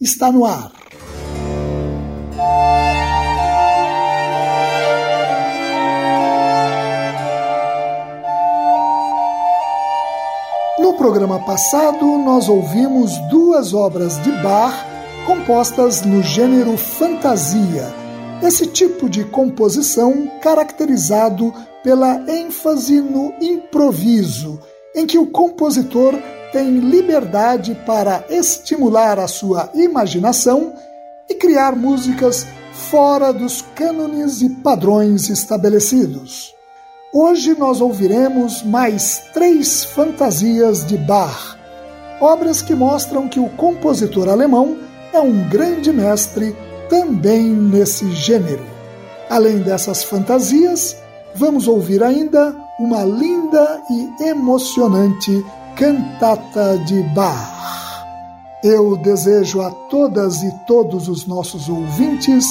está no ar. No programa passado, nós ouvimos duas obras de Bach compostas no gênero fantasia, esse tipo de composição caracterizado pela ênfase no improviso, em que o compositor tem liberdade para estimular a sua imaginação e criar músicas fora dos cânones e padrões estabelecidos. Hoje nós ouviremos mais três fantasias de Bach, obras que mostram que o compositor alemão é um grande mestre também nesse gênero. Além dessas fantasias, vamos ouvir ainda uma linda e emocionante Cantata de Bach. Eu desejo a todas e todos os nossos ouvintes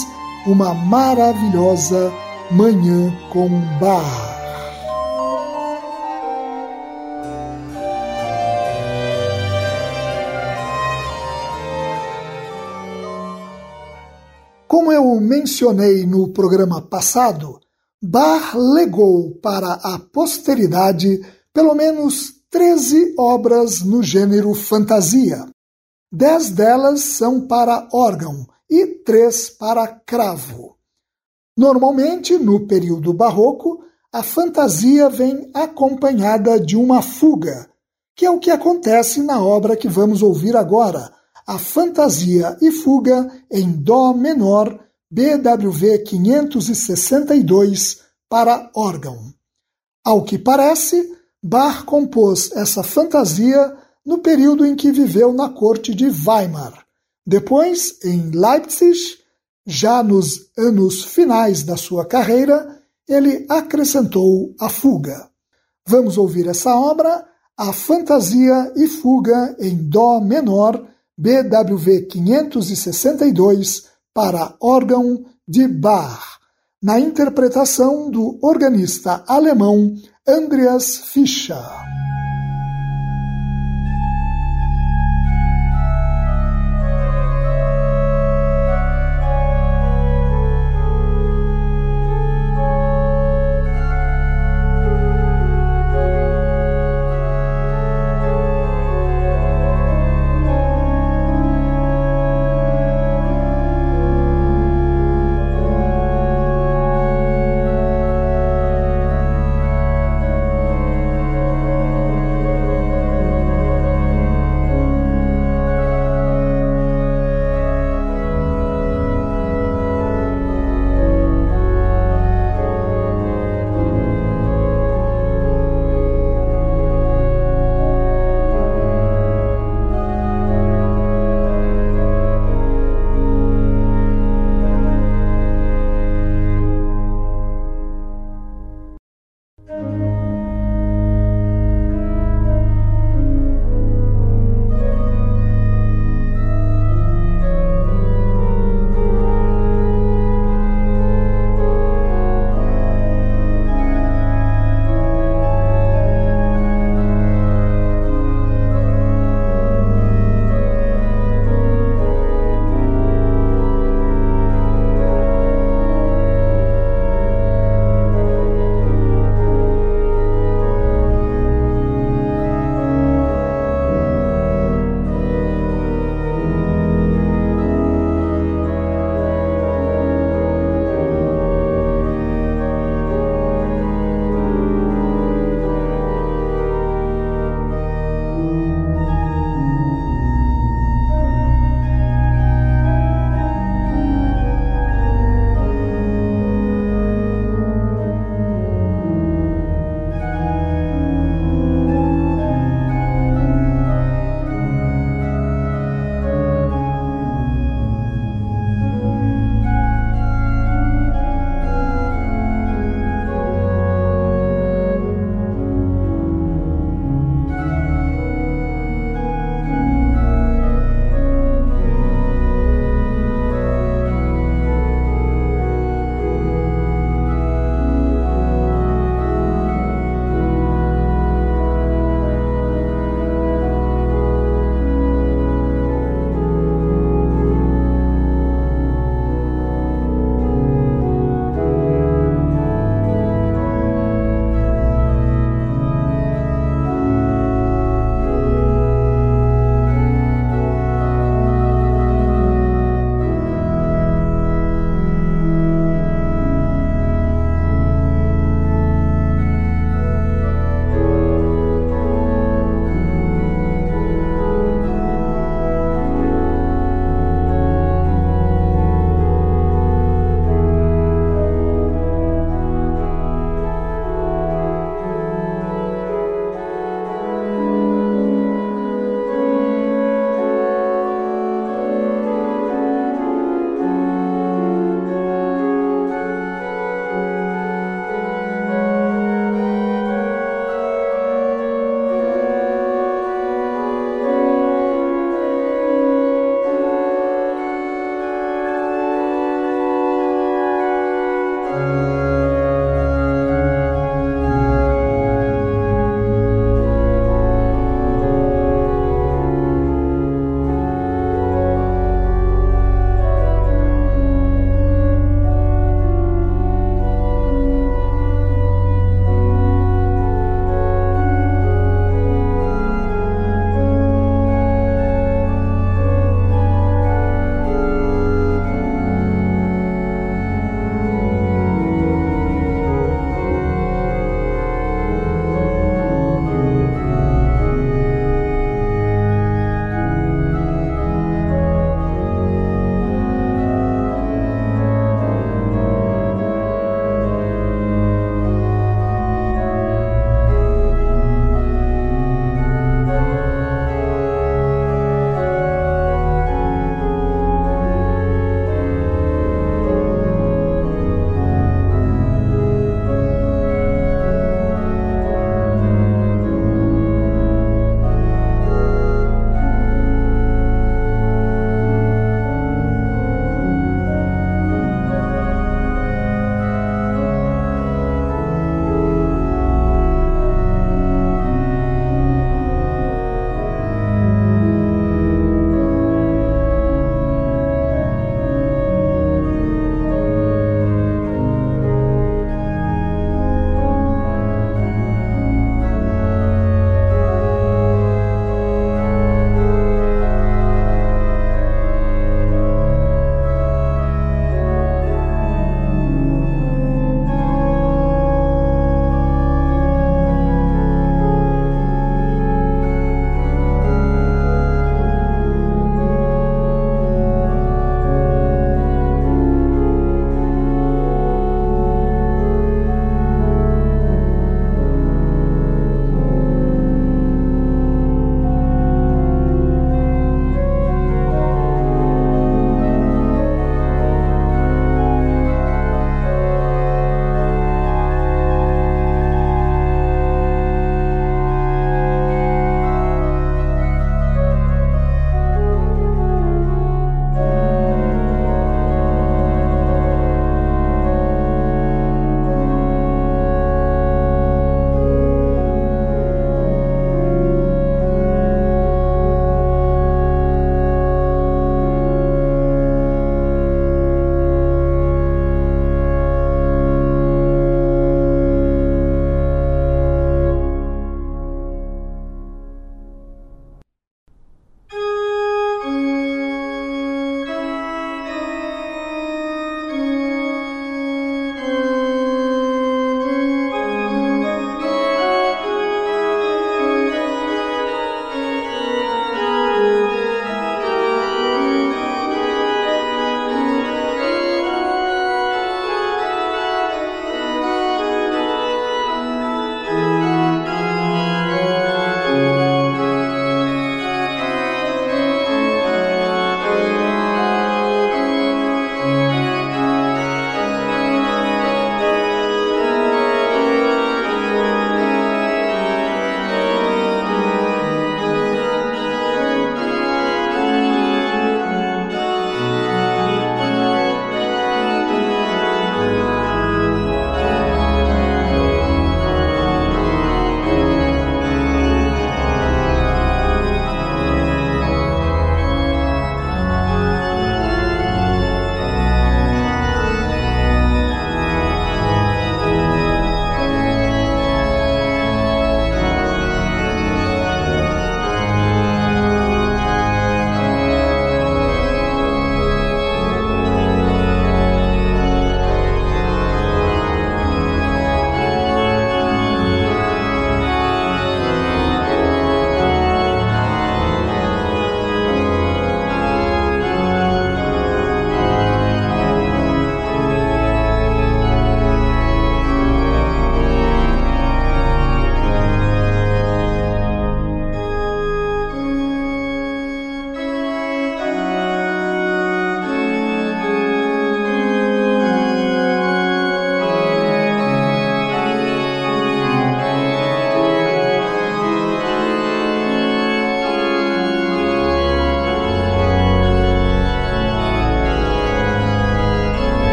uma maravilhosa Manhã com Bach. Como eu mencionei no programa passado, Bach legou para a posteridade pelo menos 13 obras no gênero fantasia. Dez delas são para órgão e três para cravo. Normalmente, no período barroco, a fantasia vem acompanhada de uma fuga, que é o que acontece na obra que vamos ouvir agora, a Fantasia e Fuga em Dó menor, BWV 562, para órgão. Ao que parece, Bach compôs essa fantasia no período em que viveu na corte de Weimar. Depois, em Leipzig, já nos anos finais da sua carreira, ele acrescentou a fuga. Vamos ouvir essa obra, a Fantasia e Fuga em Dó menor, BWV 562, para órgão de Bach, na interpretação do organista alemão Andreas Fischer.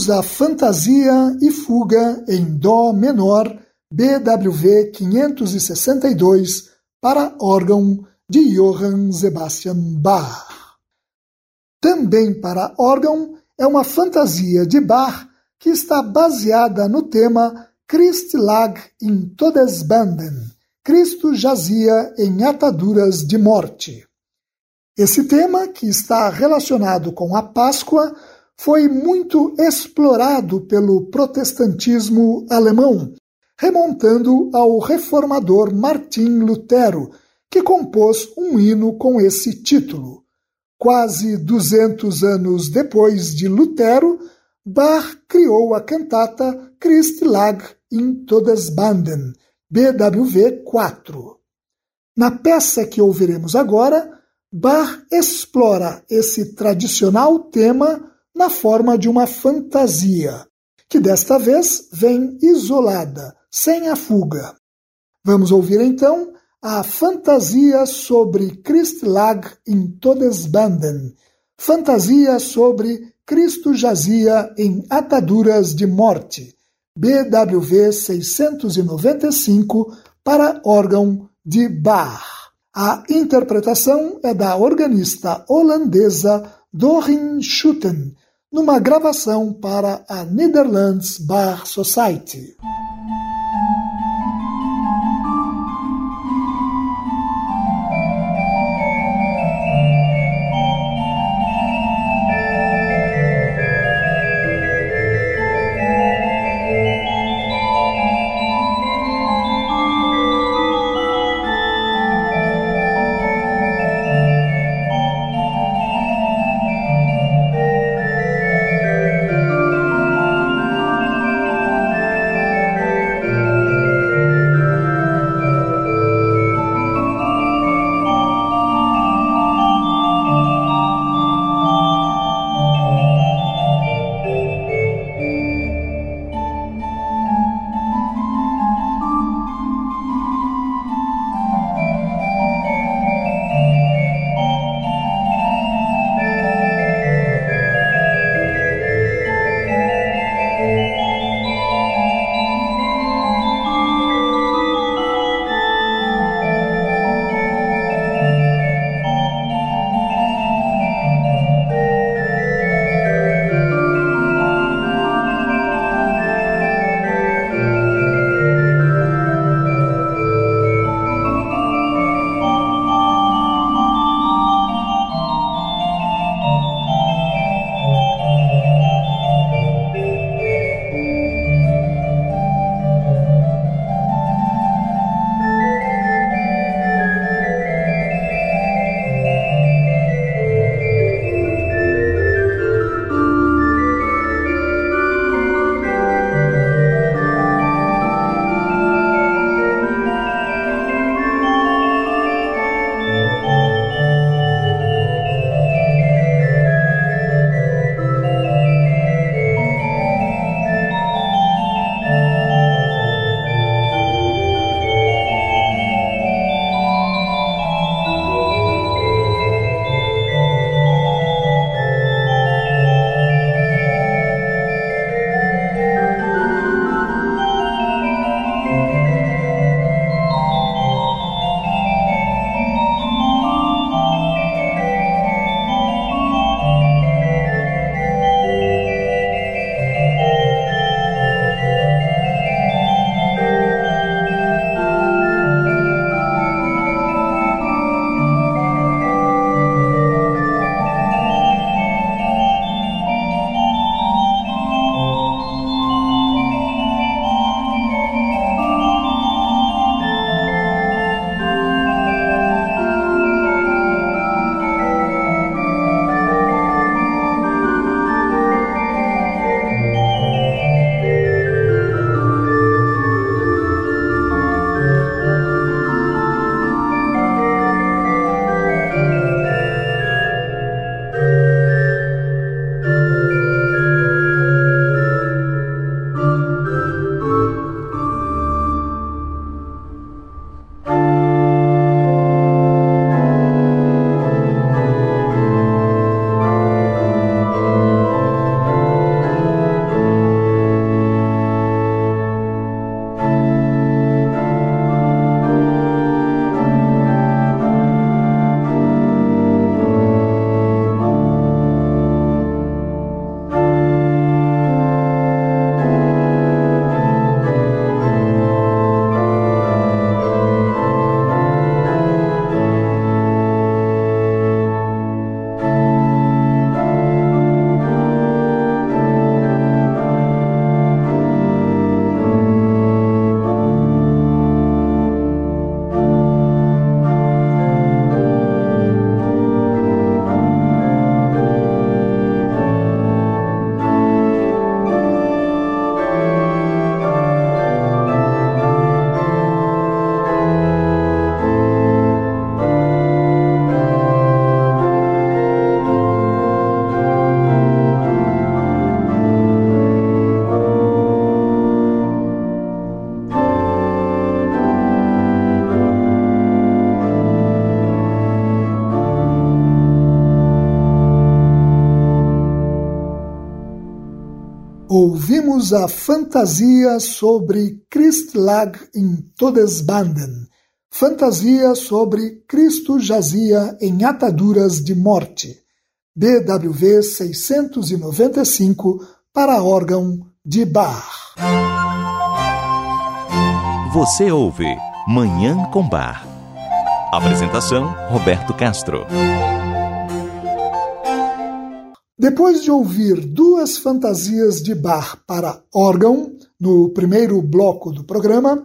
Ouvimos a Fantasia e Fuga em Dó menor, BWV 562, para órgão de Johann Sebastian Bach. Também para órgão é uma fantasia de Bach que está baseada no tema Christ lag in Todesbanden, Cristo jazia em ataduras de morte. Esse tema, que está relacionado com a Páscoa, foi muito explorado pelo protestantismo alemão, remontando ao reformador Martim Lutero, que compôs um hino com esse título. Quase 200 anos depois de Lutero, Bach criou a cantata Christ lag in Todesbanden, BWV 4. Na peça que ouviremos agora, Bach explora esse tradicional tema na forma de uma fantasia, que desta vez vem isolada, sem a fuga. Vamos ouvir então a fantasia sobre Christlag in Todesbanden, fantasia sobre Cristo jazia em ataduras de morte, BWV 695 para órgão de Bach. A interpretação é da organista holandesa Dorin Schutten, numa gravação para a Netherlands Bar Society. Ouvimos a fantasia sobre Christlag in Todesbanden, fantasia sobre Cristo jazia em ataduras de morte, BWV 695 para órgão de Bach. Você ouve Manhã com Bar. Apresentação Roberto Castro. Depois de ouvir duas fantasias de Bach para órgão, no primeiro bloco do programa,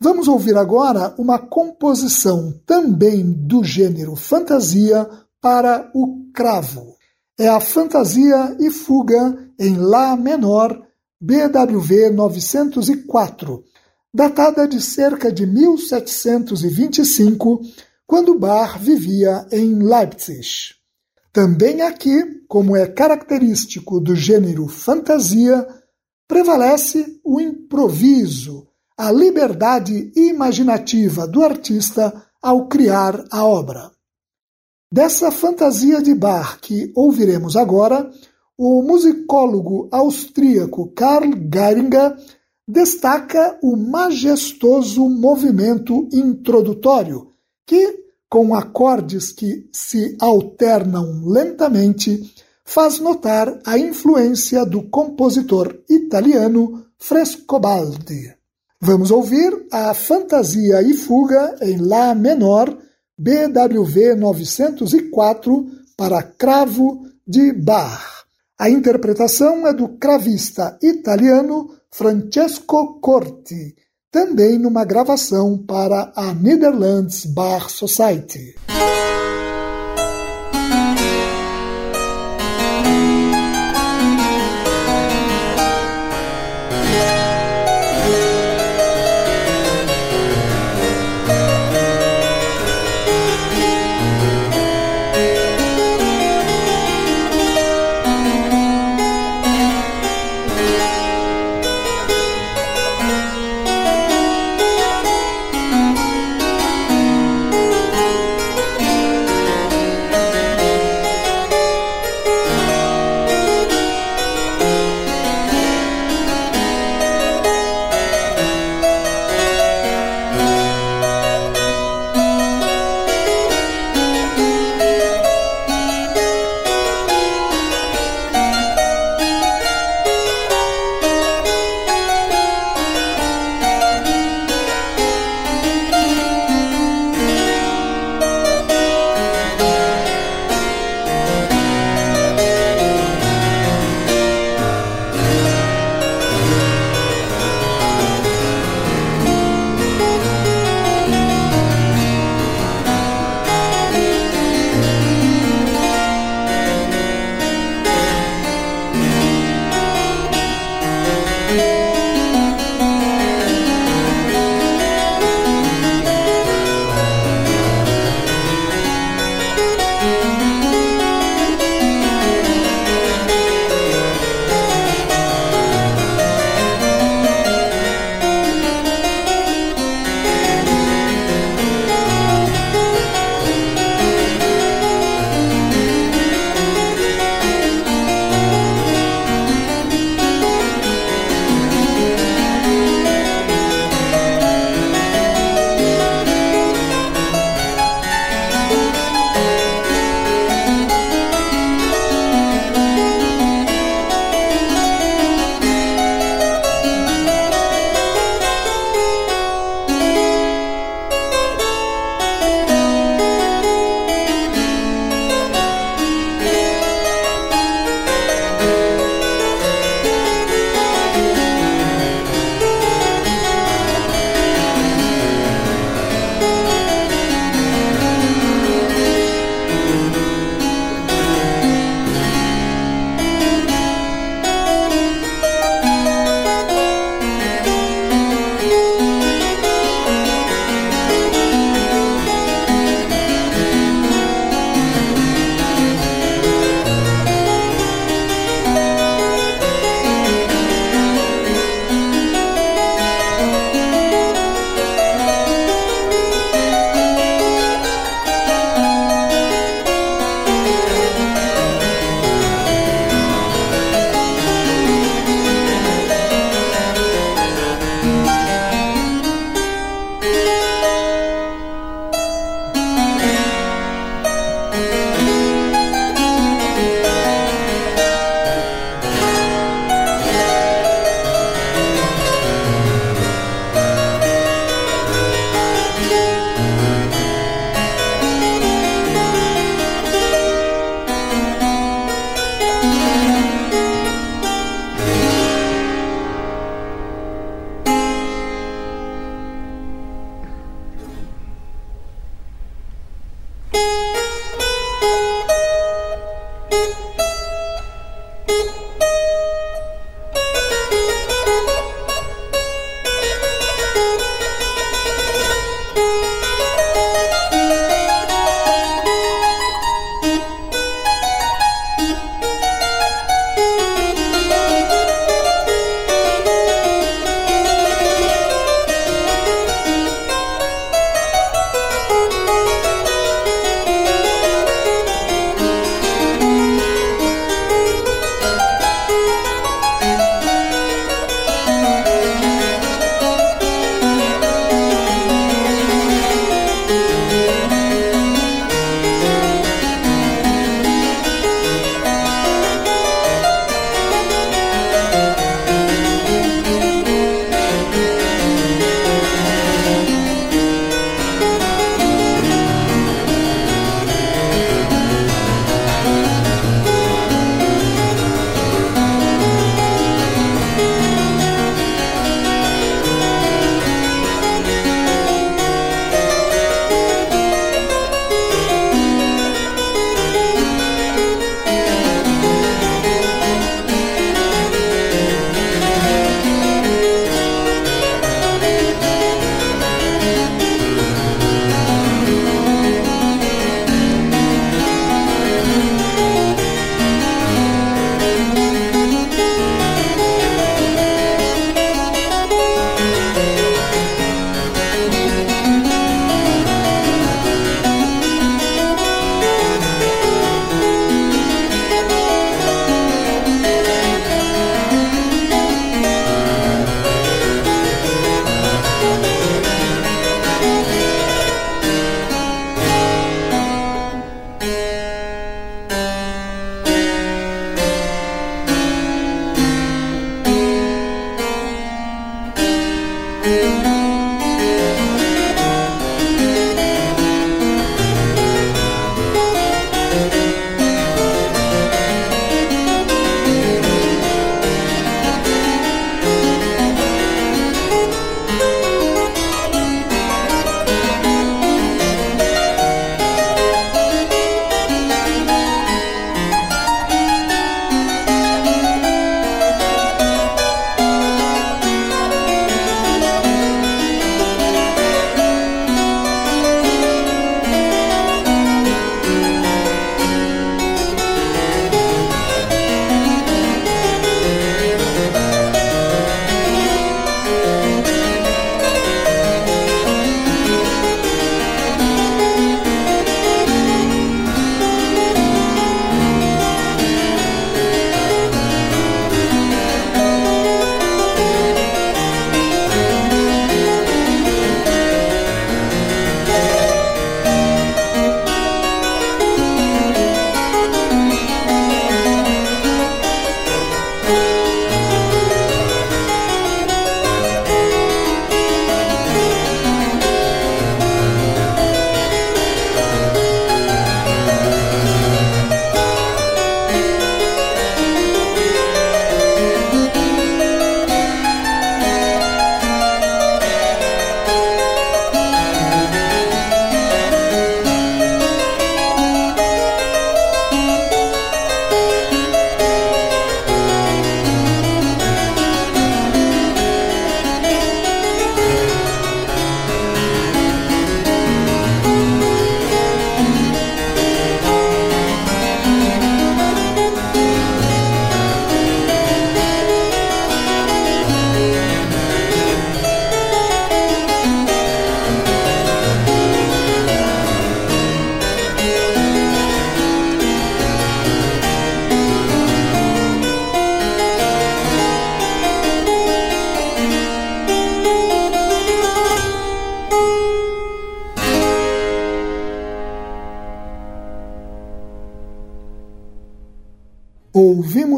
vamos ouvir agora uma composição também do gênero fantasia para o cravo. É a Fantasia e Fuga em Lá menor, BWV 904, datada de cerca de 1725, quando Bach vivia em Leipzig. Também aqui, como é característico do gênero fantasia, prevalece o improviso, a liberdade imaginativa do artista ao criar a obra. Dessa fantasia de Bach que ouviremos agora, o musicólogo austríaco Karl Geiringer destaca o majestoso movimento introdutório, que com acordes que se alternam lentamente, faz notar a influência do compositor italiano Frescobaldi. Vamos ouvir a Fantasia e Fuga em Lá menor, BWV 904, para cravo de Bach. A interpretação é do cravista italiano Francesco Corti, também numa gravação para a Netherlands Bar Society.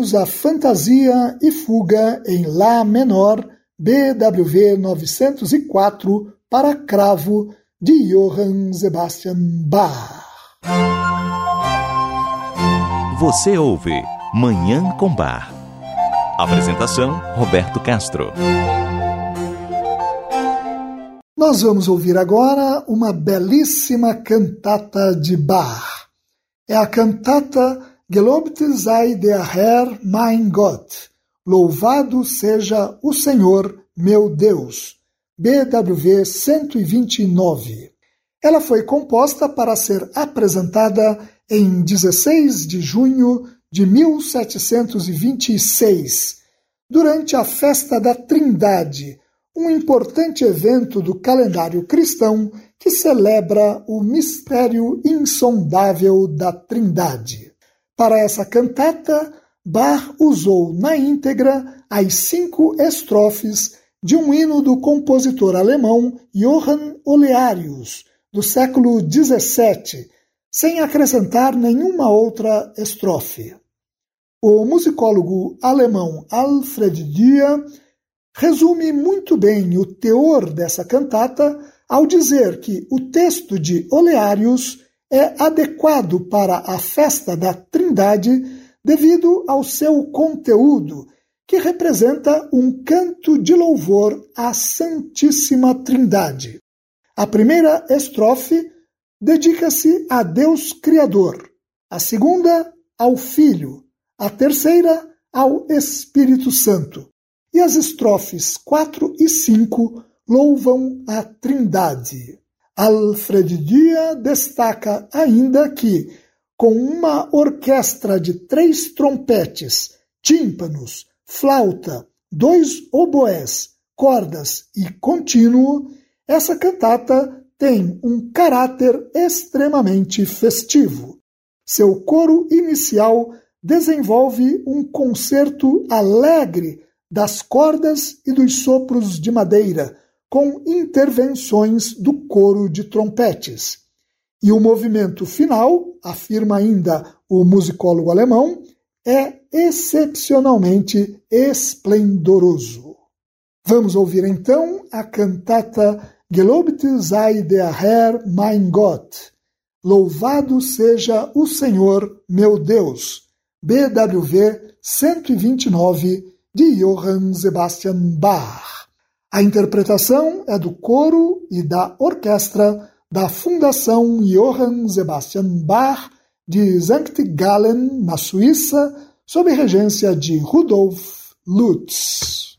Ouvimos a Fantasia e Fuga em Lá menor, BWV 904, para cravo, de Johann Sebastian Bach. Você ouve Manhã com Bar. Apresentação: Roberto Castro. Nós vamos ouvir agora uma belíssima cantata de Bach. É a cantata Gelobt sei der Herr mein Gott. Louvado seja o Senhor, meu Deus. BWV 129. Ela foi composta para ser apresentada em 16 de junho de 1726, durante a Festa da Trindade, um importante evento do calendário cristão que celebra o mistério insondável da Trindade. Para essa cantata, Bach usou na íntegra as cinco estrofes de um hino do compositor alemão Johann Olearius, do século XVII, sem acrescentar nenhuma outra estrofe. O musicólogo alemão Alfred Dia resume muito bem o teor dessa cantata ao dizer que o texto de Olearius é adequado para a festa da Trindade devido ao seu conteúdo, que representa um canto de louvor à Santíssima Trindade. A primeira estrofe dedica-se a Deus Criador, a segunda ao Filho, a terceira ao Espírito Santo. E as estrofes 4 e 5 louvam a Trindade. Alfred Dia destaca ainda que, com uma orquestra de três trompetes, tímpanos, flauta, dois oboés, cordas e contínuo, essa cantata tem um caráter extremamente festivo. Seu coro inicial desenvolve um concerto alegre das cordas e dos sopros de madeira, com intervenções do coro de trompetes. E o movimento final, afirma ainda o musicólogo alemão, é excepcionalmente esplendoroso. Vamos ouvir então a cantata Gelobt sei der Herr mein Gott. Louvado seja o Senhor meu Deus. BWV 129 de Johann Sebastian Bach. A interpretação é do coro e da orquestra da Fundação Johann Sebastian Bach de Sankt Gallen, na Suíça, sob regência de Rudolf Lutz.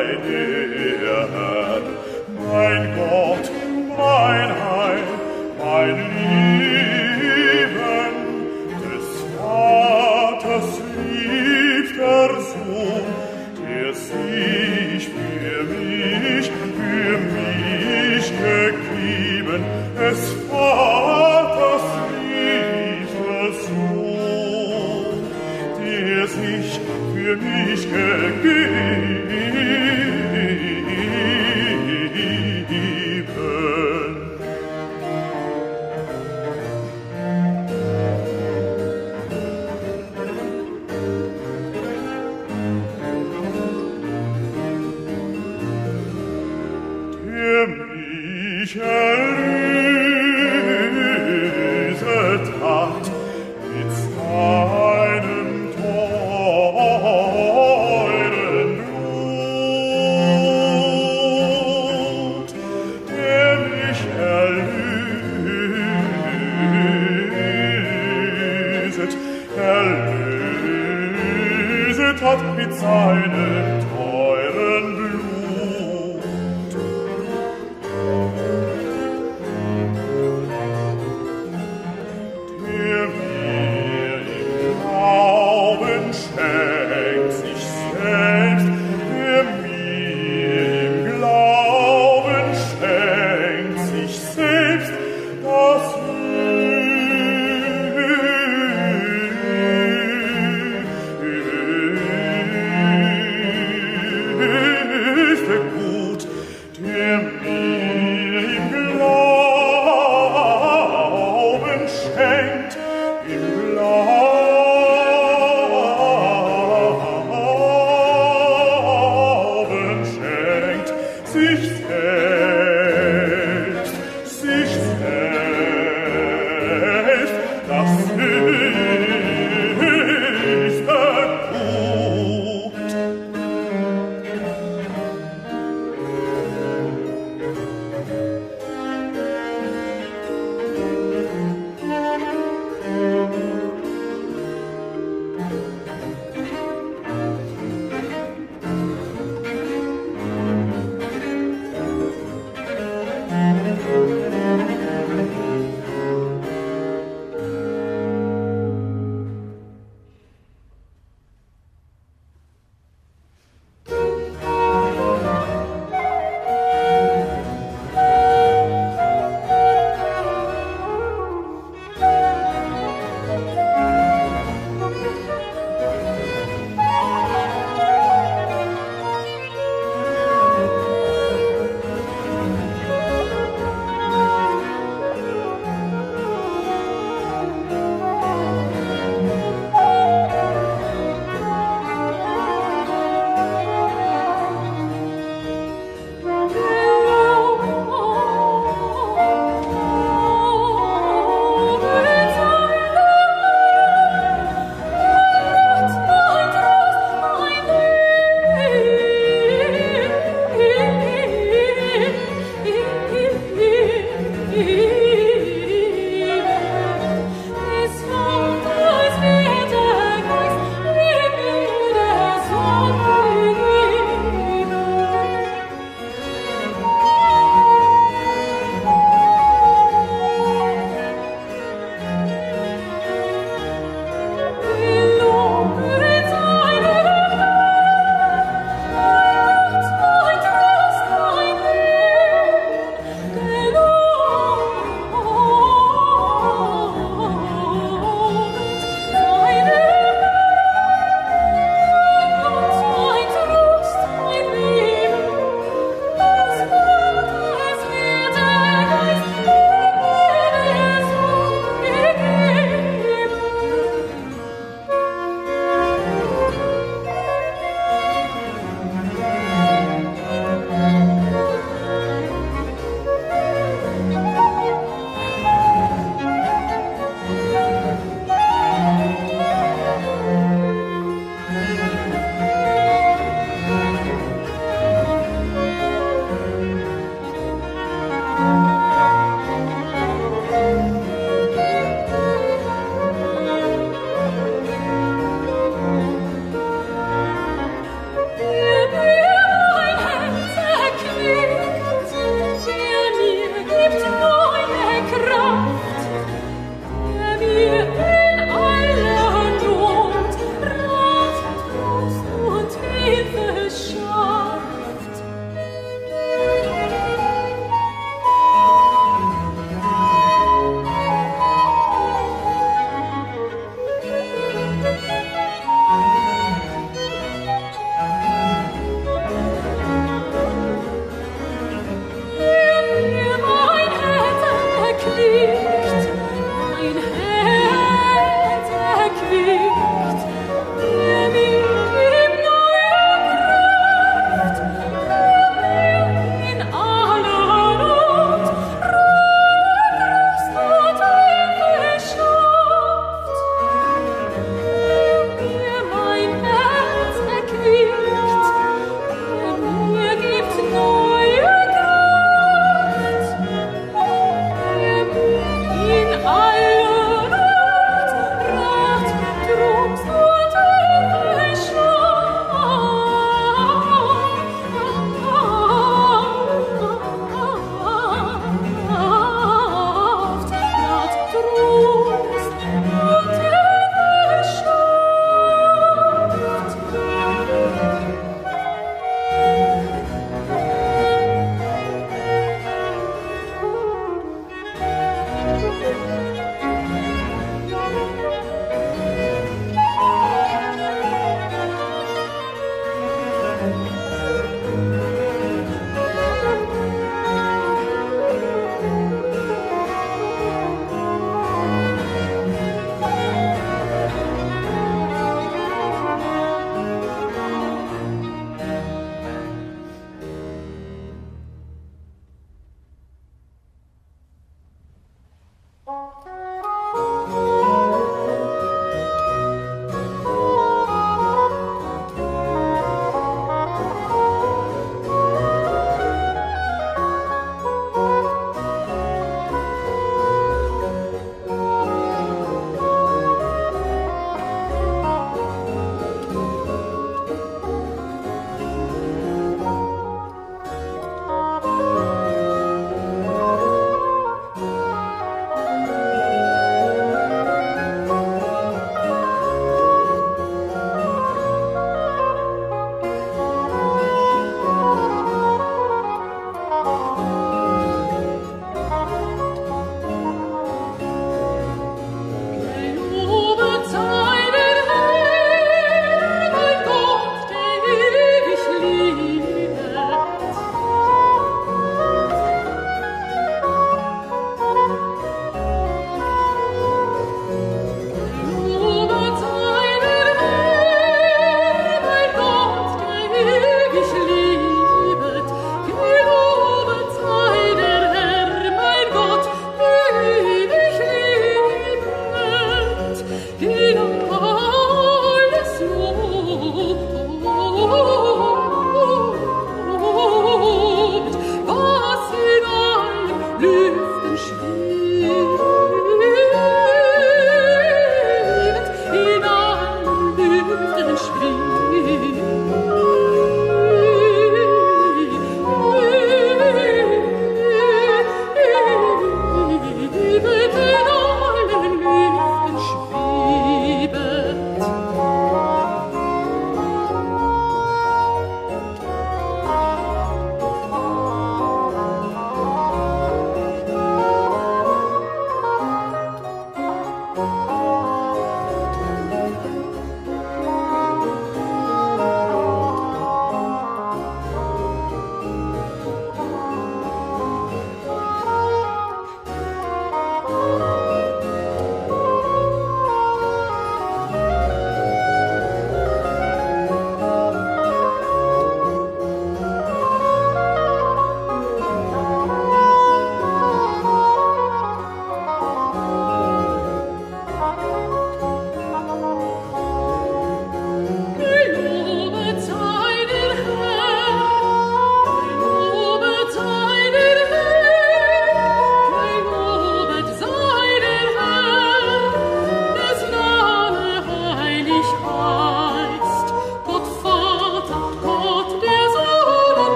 bei dir, Herr, mein Gott.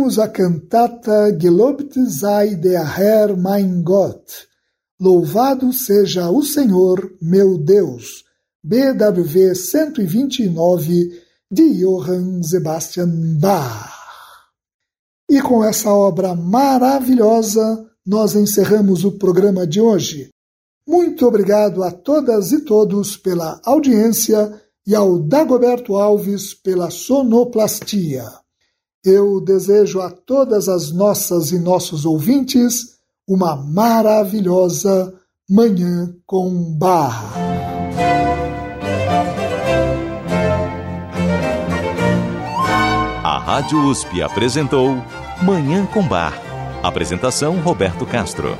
Ouvimos a cantata Gelobt sei der Herr mein Gott, Louvado seja o Senhor meu Deus, BWV 129 de Johann Sebastian Bach. E com essa obra maravilhosa, nós encerramos o programa de hoje. Muito obrigado a todas e todos pela audiência e ao Dagoberto Alves pela sonoplastia. Eu desejo a todas as nossas e nossos ouvintes uma maravilhosa Manhã com Barra. A Rádio USP apresentou Manhã com Bar. Apresentação Roberto Castro.